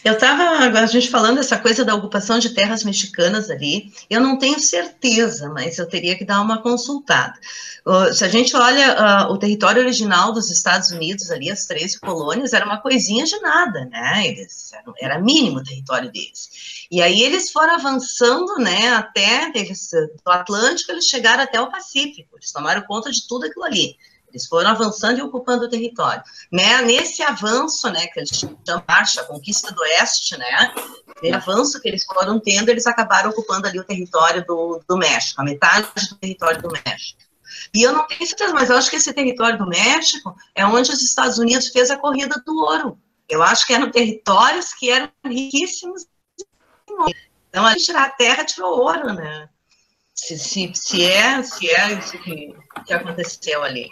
Eu estava, a gente falando essa coisa da ocupação de terras mexicanas ali, eu não tenho certeza, mas eu teria que dar uma consultada. Se a gente olha uh, o território original dos Estados Unidos ali, as 13 colônias, era uma coisinha de nada, né? Eles, era mínimo o território deles. E aí eles foram avançando, né, até, eles, do Atlântico, eles chegaram até o Pacífico, eles tomaram conta de tudo aquilo ali. Eles foram avançando e ocupando o território. Né? Nesse avanço, né, que eles chamam marcha, conquista do oeste, né, avanço que eles foram tendo, eles acabaram ocupando ali o território do, do México, a metade do território do México. E eu não tenho certeza, mas eu acho que esse território do México é onde os Estados Unidos fez a corrida do ouro. Eu acho que eram territórios que eram riquíssimos. Então, a tirar a terra, tirou ouro, né? Se, se, se é, se é isso que, que aconteceu ali.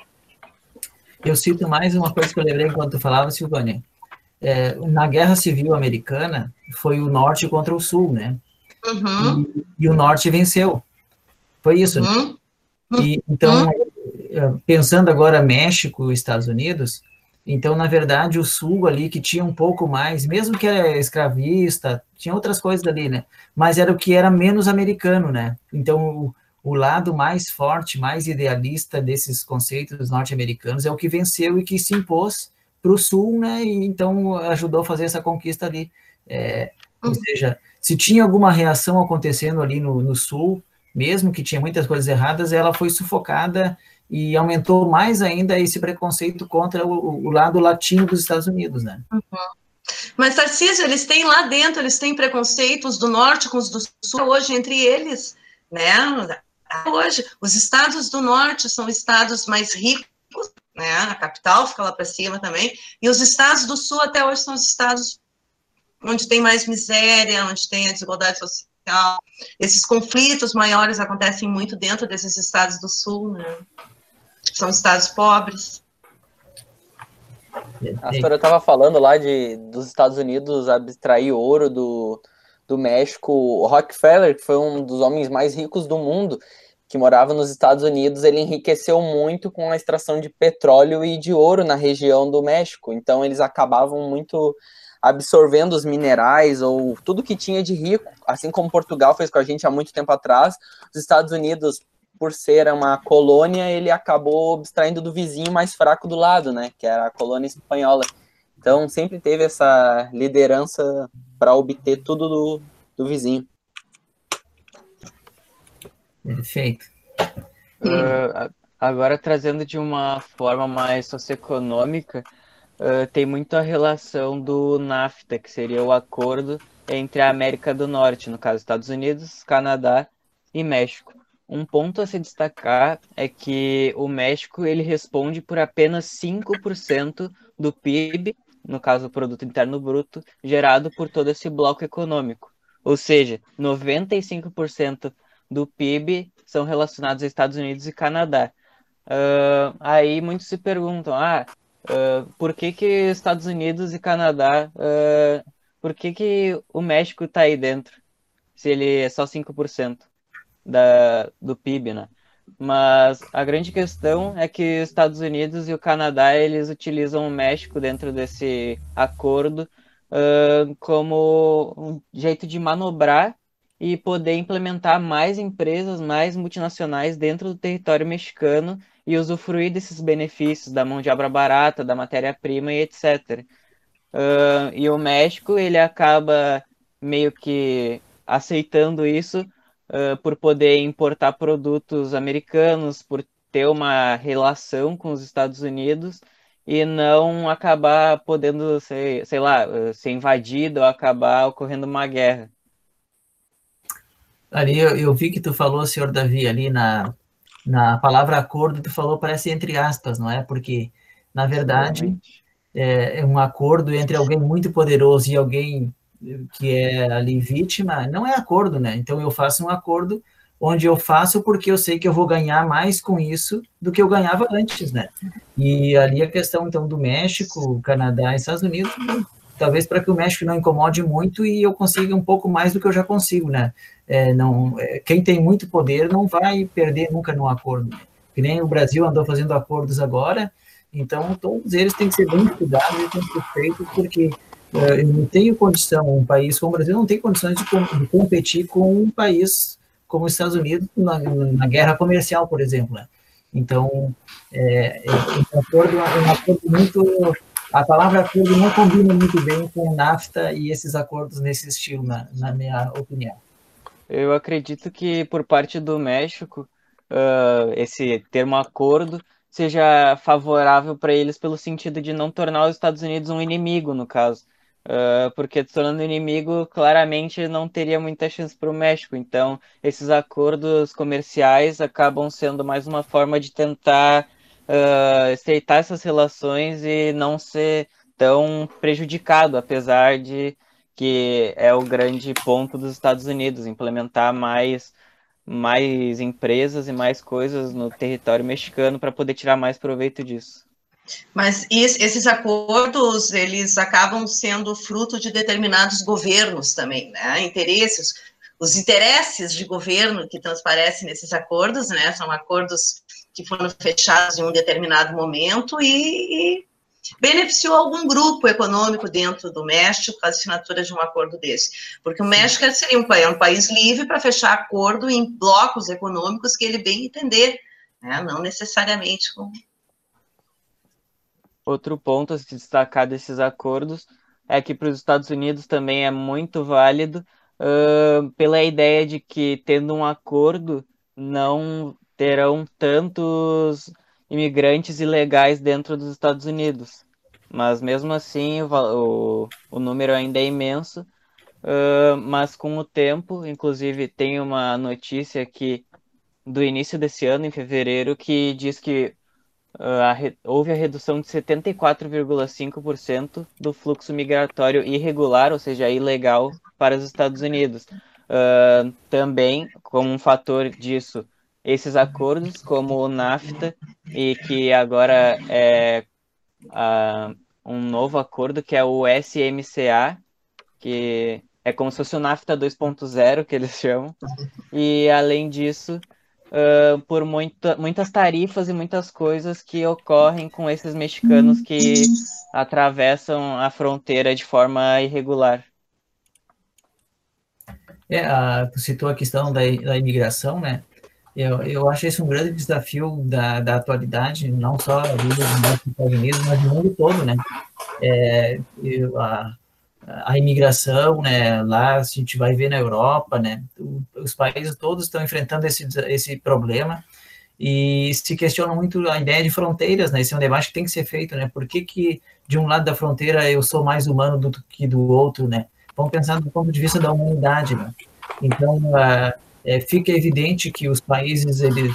Eu cito mais uma coisa que eu lembrei enquanto tu falava, Silvânia. É, na Guerra Civil Americana, foi o Norte contra o Sul, né? Uhum. E, e, o Norte venceu. Foi isso, né? Uhum. E, então, é, pensando agora México e Estados Unidos, então, na verdade, o Sul ali, que tinha um pouco mais, mesmo que era escravista, tinha outras coisas ali, né? Mas era o que era menos americano, né? Então, o, lado mais forte, mais idealista desses conceitos norte-americanos é o que venceu e que se impôs para o Sul, né? E então ajudou a fazer essa conquista ali. É, ou seja, se tinha alguma reação acontecendo ali no, no Sul, mesmo que tinha muitas coisas erradas, ela foi sufocada e aumentou mais ainda esse preconceito contra o, o lado latino dos Estados Unidos, né? Uhum. Mas, Tarcísio, eles têm lá dentro, eles têm preconceitos do norte com os do sul hoje entre eles, né? Hoje, os estados do norte são estados mais ricos, né? A capital fica lá para cima também, e os estados do sul até hoje são os estados onde tem mais miséria, onde tem a desigualdade social. Esses conflitos maiores acontecem muito dentro desses estados do sul, né? São estados pobres. A senhora estava falando lá de dos Estados Unidos abstrair ouro do, do México. O Rockefeller, que foi um dos homens mais ricos do mundo, que morava nos Estados Unidos, ele enriqueceu muito com a extração de petróleo e de ouro na região do México. Então eles acabavam muito absorvendo os minerais ou tudo que tinha de rico, assim como Portugal fez com a gente há muito tempo atrás. Os Estados Unidos por ser uma colônia, ele acabou abstraindo do vizinho mais fraco do lado, né, que era a colônia espanhola. Então, sempre teve essa liderança para obter tudo do, do vizinho. Perfeito. Uh, agora, trazendo de uma forma mais socioeconômica, uh, tem muito a relação do NAFTA, que seria o acordo entre a América do Norte, no caso Estados Unidos, Canadá e México. Um ponto a se destacar é que o México ele responde por apenas 5% do PIB, no caso o produto interno bruto, gerado por todo esse bloco econômico. Ou seja, 95% do PIB são relacionados aos Estados Unidos e Canadá. Uh, aí muitos se perguntam, ah, uh, por que que Estados Unidos e Canadá, uh, por que que o México está aí dentro, se ele é só 5%? da, do PIB, né? Mas a grande questão é que os Estados Unidos e o Canadá eles utilizam o México dentro desse acordo uh, como um jeito de manobrar e poder implementar mais empresas, mais multinacionais dentro do território mexicano e usufruir desses benefícios da mão de obra barata, da matéria-prima e etc. Uh, e o México ele acaba meio que aceitando isso uh, por poder importar produtos americanos, por ter uma relação com os Estados Unidos e não acabar podendo ser, sei lá, ser invadido ou acabar ocorrendo uma guerra. Ali eu, eu vi que tu falou, senhor Davi, ali na, na palavra acordo, tu falou parece entre aspas, não é? Porque, na verdade, é, é, um acordo entre alguém muito poderoso e alguém que é ali vítima, não é acordo, né? Então eu faço um acordo onde eu faço porque eu sei que eu vou ganhar mais com isso do que eu ganhava antes, né? E ali a questão então do México, Canadá e Estados Unidos, talvez para que o México não incomode muito e eu consiga um pouco mais do que eu já consigo, né? É, não, é, quem tem muito poder não vai perder nunca no acordo. Que nem o Brasil andou fazendo acordos agora, então todos eles têm que ser bem estudados e têm que ser feitos porque eu não tenho condição, um país como o Brasil não tem condições de, de competir com um país como os Estados Unidos na, na guerra comercial, por exemplo. Né? Então, é, é, um acordo, é um acordo muito. A palavra acordo não combina muito bem com NAFTA e esses acordos nesse estilo, na, na minha opinião. Eu acredito que por parte do México, uh, esse termo acordo seja favorável para eles pelo sentido de não tornar os Estados Unidos um inimigo, no caso. Uh, porque tornando inimigo, claramente não teria muita chance para o México. Então, esses acordos comerciais acabam sendo mais uma forma de tentar uh, estreitar essas relações e não ser tão prejudicado, apesar de que é o grande ponto dos Estados Unidos, implementar mais, mais empresas e mais coisas no território mexicano para poder tirar mais proveito disso. Mas esses acordos, eles acabam sendo fruto de determinados governos também, né? Interesses, os interesses de governo que transparecem nesses acordos, né? São acordos que foram fechados em um determinado momento e, e beneficiou algum grupo econômico dentro do México com a assinatura de um acordo desse. Porque o México seria um, é um país livre para fechar acordo em blocos econômicos que ele bem entender, né? não necessariamente com. Outro ponto a se destacar desses acordos é que para os Estados Unidos também é muito válido uh, pela ideia de que, tendo um acordo, não terão tantos imigrantes ilegais dentro dos Estados Unidos. Mas mesmo assim, o, o, número ainda é imenso. Uh, mas com o tempo, inclusive, tem uma notícia aqui do início desse ano, em fevereiro, que diz que uh, a houve a redução de 74,5% do fluxo migratório irregular, ou seja, ilegal, para os Estados Unidos. Uh, também, como um fator disso, esses acordos, como o NAFTA, e que agora é uh, um novo acordo, que é o SMCA, que é como se fosse o NAFTA 2.0, que eles chamam. E, além disso, uh, por muita, muitas tarifas e muitas coisas que ocorrem com esses mexicanos que atravessam a fronteira de forma irregular. É, a, tu citou a questão da, da imigração, né? Eu, eu acho esse um grande desafio da, da atualidade, não só dos Estados Unidos, mas do mundo todo, né? É, eu, a, a imigração, né? Lá a gente vai ver na Europa, né? Os países todos estão enfrentando esse, esse problema e se questiona muito a ideia de fronteiras, né? Esse é um debate que tem que ser feito, né? Por que, que de um lado da fronteira eu sou mais humano do que do outro, né? Vamos pensar do ponto de vista da humanidade, né? Então, uh, é, fica evidente que os países eles,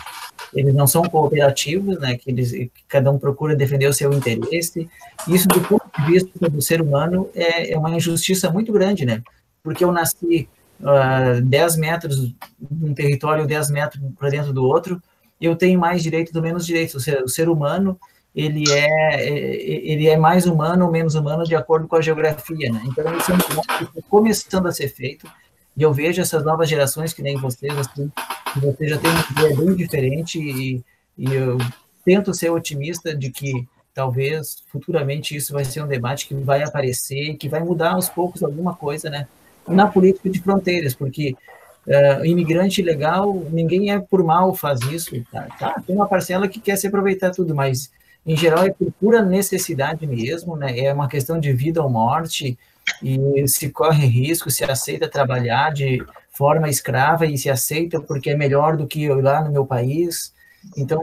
eles não são cooperativos, né, que, eles, que cada um procura defender o seu interesse. Isso, do ponto de vista do ser humano, é, é uma injustiça muito grande, né? Porque eu nasci uh, 10 metros de um território, 10 metros para dentro do outro, eu tenho mais direitos ou menos direitos. O ser, o ser humano ele é, é, ele é mais humano ou menos humano de acordo com a geografia, né? Então, isso é um que está começando a ser feito e eu vejo essas novas gerações, que nem vocês, assim, que você já tem uma ideia bem diferente e, e eu tento ser otimista de que talvez futuramente isso vai ser um debate que vai aparecer, que vai mudar aos poucos alguma coisa, né? Na política de fronteiras, porque uh, imigrante legal, ninguém é por mal faz isso, tá? tá? Tem uma parcela que quer se aproveitar tudo, mas em geral é por pura necessidade mesmo, né? É uma questão de vida ou morte, e se corre risco, se aceita trabalhar de forma escrava e se aceita porque é melhor do que eu lá no meu país. Então,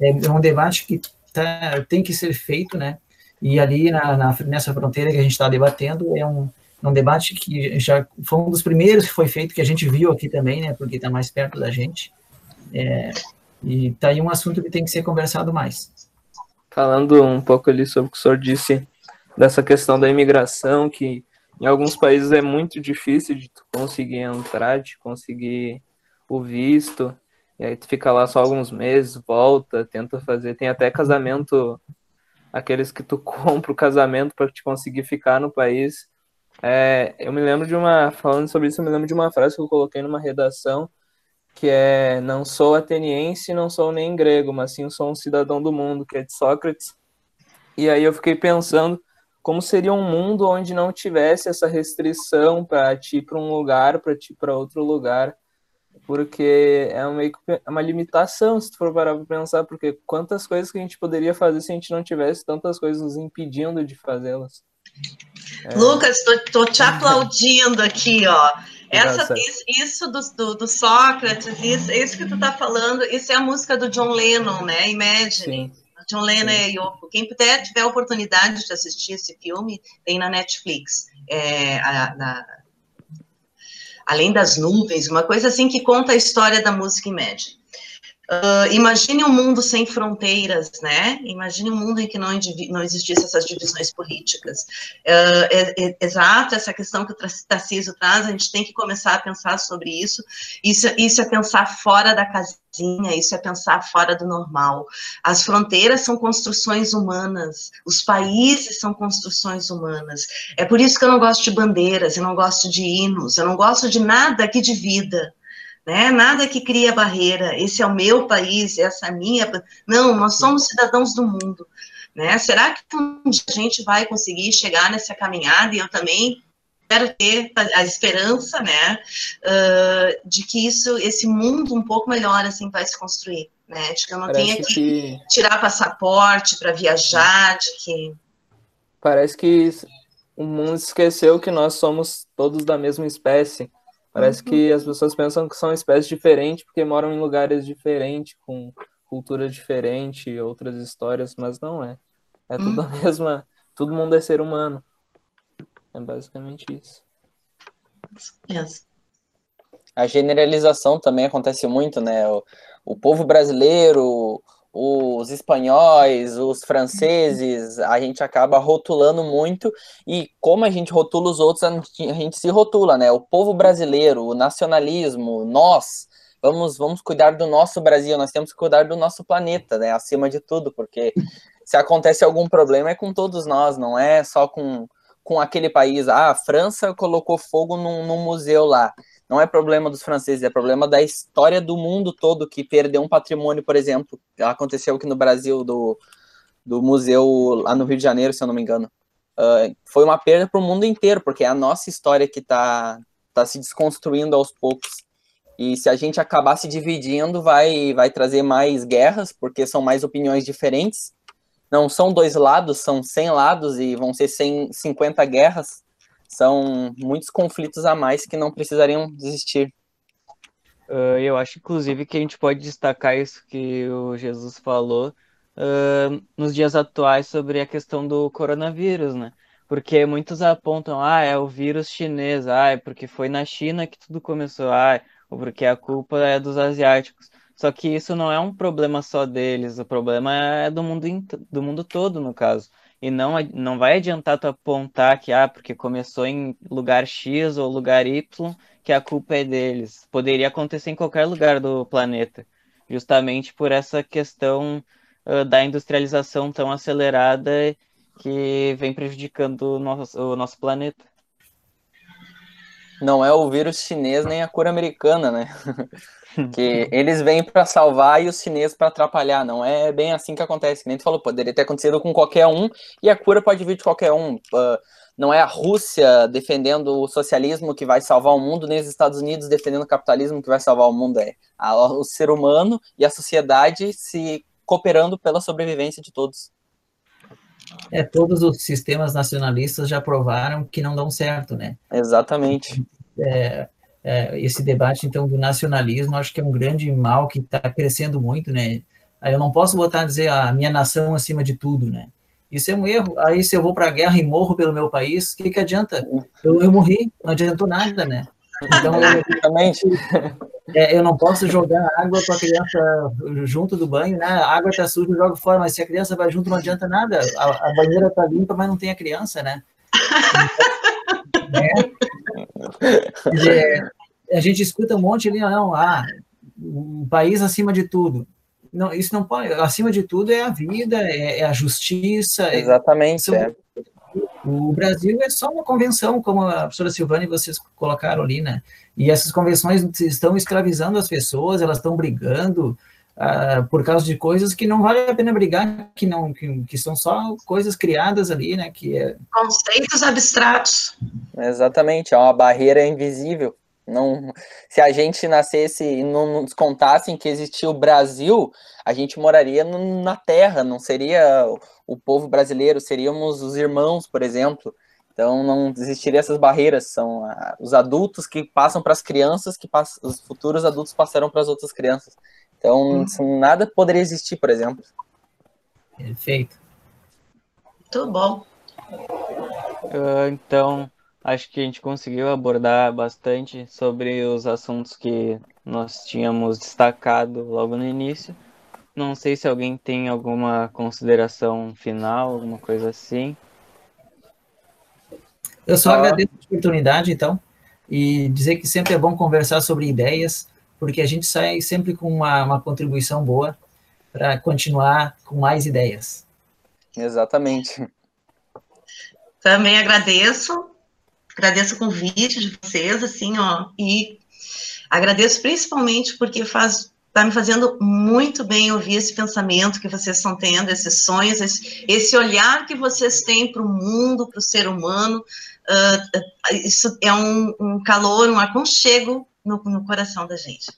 é, é um debate que tá, tem que ser feito, né? E ali na, na nessa fronteira que a gente está debatendo é um, é um debate que já foi um dos primeiros que foi feito, que a gente viu aqui também, né? Porque está mais perto da gente. É, e está aí um assunto que tem que ser conversado mais. Falando um pouco ali sobre o que o senhor disse dessa questão da imigração, que em alguns países é muito difícil de tu conseguir entrar, de conseguir o visto, e aí tu fica lá só alguns meses, volta, tenta fazer, tem até casamento, aqueles que tu compra o casamento para te conseguir ficar no país. É, eu me lembro de uma, falando sobre isso, eu me lembro de uma frase que eu coloquei numa redação, que é não sou ateniense, não sou nem grego, mas sim sou um cidadão do mundo, que é de Sócrates. E aí eu fiquei pensando como seria um mundo onde não tivesse essa restrição para ti para um lugar, para ti para outro lugar, porque é meio que é uma limitação se tu for parar para pensar, porque quantas coisas que a gente poderia fazer se a gente não tivesse tantas coisas nos impedindo de fazê-las. É... Lucas, tô, te aplaudindo aqui, ó. Essa, isso, isso do, do, do, Sócrates, isso, isso que tu tá falando, isso é a música do John Lennon, né? Imagine. Sim. John Lennon e Yoko. Quem puder, tiver a oportunidade de assistir esse filme, tem na Netflix. É, a, na, Além das nuvens, uma coisa assim que conta a história da música Imagine. Uh, imagine um mundo sem fronteiras, né? Imagine um mundo em que não, não existissem essas divisões políticas. Uh, é, é, exato, essa questão que o Tarcísio traz, a gente tem que começar a pensar sobre isso. Isso, isso é pensar fora da casinha, isso é pensar fora do normal. As fronteiras são construções humanas, os países são construções humanas. É por isso que eu não gosto de bandeiras, eu não gosto de hinos, eu não gosto de nada que divida né? Nada que cria barreira. Esse é o meu país, essa é a minha. Não, nós somos cidadãos do mundo, né? Será que um dia a gente vai conseguir chegar nessa caminhada? E eu também quero ter a esperança, né, uh, de que isso, esse mundo um pouco melhor assim vai se construir, né? De que eu não Parece tenha que, que tirar passaporte para viajar, de que Parece que o mundo esqueceu que nós somos todos da mesma espécie Parece uhum. que as pessoas pensam que são espécies diferentes porque moram em lugares diferentes, com cultura diferente, outras histórias, mas não é. É tudo uhum. a mesma. Todo mundo é ser humano. É basicamente isso. Yes. A generalização também acontece muito, né? O, o povo brasileiro, os espanhóis, os franceses, a gente acaba rotulando muito e como a gente rotula os outros, a gente se rotula, né? O povo brasileiro, o nacionalismo, nós, vamos vamos cuidar do nosso Brasil, nós temos que cuidar do nosso planeta, né? Acima de tudo, porque se acontece algum problema é com todos nós, não é só com, com aquele país. Ah, a França colocou fogo num, num museu lá não é problema dos franceses, é problema da história do mundo todo que perdeu um patrimônio, por exemplo, aconteceu aqui no Brasil do, do museu lá no Rio de Janeiro, se eu não me engano. Uh, foi uma perda para o mundo inteiro, porque é a nossa história que está tá se desconstruindo aos poucos. E se a gente acabar se dividindo, vai, vai trazer mais guerras, porque são mais opiniões diferentes. Não são dois lados, são 100 lados e vão ser 100, 50 guerras são muitos conflitos a mais que não precisariam existir. Uh, eu acho, inclusive, que a gente pode destacar isso que o Jesus falou uh, nos dias atuais sobre a questão do coronavírus, né? Porque muitos apontam, ah, é o vírus chinês, ah, é porque foi na China que tudo começou, ah, ou porque a culpa é dos asiáticos. Só que isso não é um problema só deles, o problema é do mundo, do mundo todo, no caso. E não, não vai adiantar tu apontar que, ah, porque começou em lugar X ou lugar Y, que a culpa é deles. Poderia acontecer em qualquer lugar do planeta, justamente por essa questão uh, da industrialização tão acelerada que vem prejudicando o nosso, o nosso planeta. Não é o vírus chinês nem a cura americana, né? que eles vêm para salvar e os chineses para atrapalhar. Não é bem assim que acontece. Nem tu falou, poderia ter acontecido com qualquer um e a cura pode vir de qualquer um. Uh, não é a Rússia defendendo o socialismo que vai salvar o mundo, nem os Estados Unidos defendendo o capitalismo que vai salvar o mundo. É a, o ser humano e a sociedade se cooperando pela sobrevivência de todos. É, todos os sistemas nacionalistas já provaram que não dão certo, né? Exatamente. É, é, esse debate, então, do nacionalismo, acho que é um grande mal que está crescendo muito, né? Aí eu não posso botar a dizer a minha nação acima de tudo, né? Isso é um erro. Aí se eu vou para a guerra e morro pelo meu país, o que, que adianta? Eu, eu morri, não adiantou nada, né? Então, eu, é, eu não posso jogar água com a criança junto do banho, né? A água está suja, eu jogo fora, mas se a criança vai junto, não adianta nada. A, a banheira está limpa, mas não tem a criança, né? É, a gente escuta um monte ali, não, ah, o país acima de tudo. Não, isso não pode, acima de tudo é a vida, é, é a justiça. É Exatamente. É. O Brasil é só uma convenção, como a professora Silvana e vocês colocaram ali, né? E essas convenções estão escravizando as pessoas, elas estão brigando, uh, por causa de coisas que não vale a pena brigar, que não que, que são só coisas criadas ali, né? Que é... Conceitos abstratos. Exatamente, é uma barreira invisível. Não, se a gente nascesse e não nos contassem que existia o Brasil, a gente moraria no, na Terra, não seria o povo brasileiro, seríamos os irmãos, por exemplo. Então não existiria essas barreiras, são ah, os adultos que passam para as crianças, que passam, os futuros adultos passarão para as outras crianças. Então, hum. nada poderia existir, por exemplo. Perfeito. Muito bom. Uh, então, acho que a gente conseguiu abordar bastante sobre os assuntos que nós tínhamos destacado logo no início. Não sei se alguém tem alguma consideração final, alguma coisa assim. Eu só ah. agradeço a oportunidade, então, e dizer que sempre é bom conversar sobre ideias, porque a gente sai sempre com uma, uma contribuição boa para continuar com mais ideias. Exatamente. Também agradeço, agradeço o convite de vocês, assim, ó, e agradeço principalmente porque faz está me fazendo muito bem ouvir esse pensamento que vocês estão tendo, esses sonhos, esse, esse olhar que vocês têm para o mundo, para o ser humano. Uh, isso é um, um, calor, um aconchego no, no coração da gente.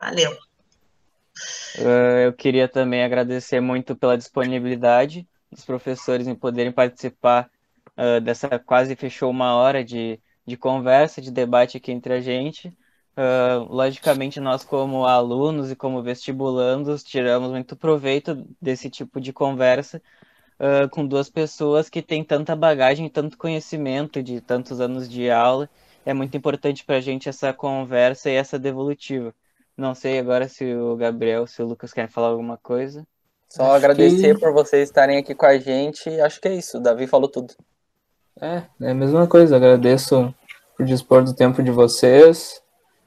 Valeu. Uh, eu queria também agradecer muito pela disponibilidade dos professores em poderem participar uh, dessa quase fechou uma hora de, de conversa, de debate aqui entre a gente. Uh, logicamente, nós, como alunos e como vestibulandos, tiramos muito proveito desse tipo de conversa uh, com duas pessoas que têm tanta bagagem, tanto conhecimento de tantos anos de aula. É muito importante para a gente essa conversa e essa devolutiva. Não sei agora se o Gabriel, se o Lucas querem falar alguma coisa. Só Acho agradecer que... por vocês estarem aqui com a gente. Acho que é isso. O Davi falou tudo. É, é a mesma coisa. Agradeço por dispor do tempo de vocês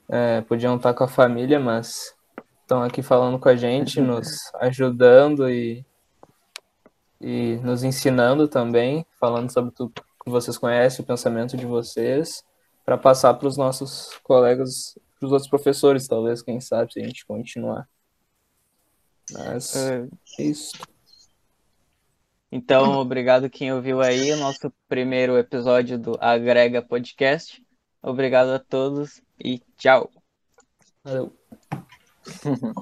é, podiam estar com a família, mas estão aqui falando com a gente, nos ajudando e, e nos ensinando também, falando sobre tudo que vocês conhecem, o pensamento de vocês, para passar para os nossos colegas, para os outros professores, talvez, quem sabe, se a gente continuar. Mas é, é isso. Então, obrigado quem ouviu aí o nosso primeiro episódio do Agrega Podcast. Obrigado a todos e tchau. Valeu.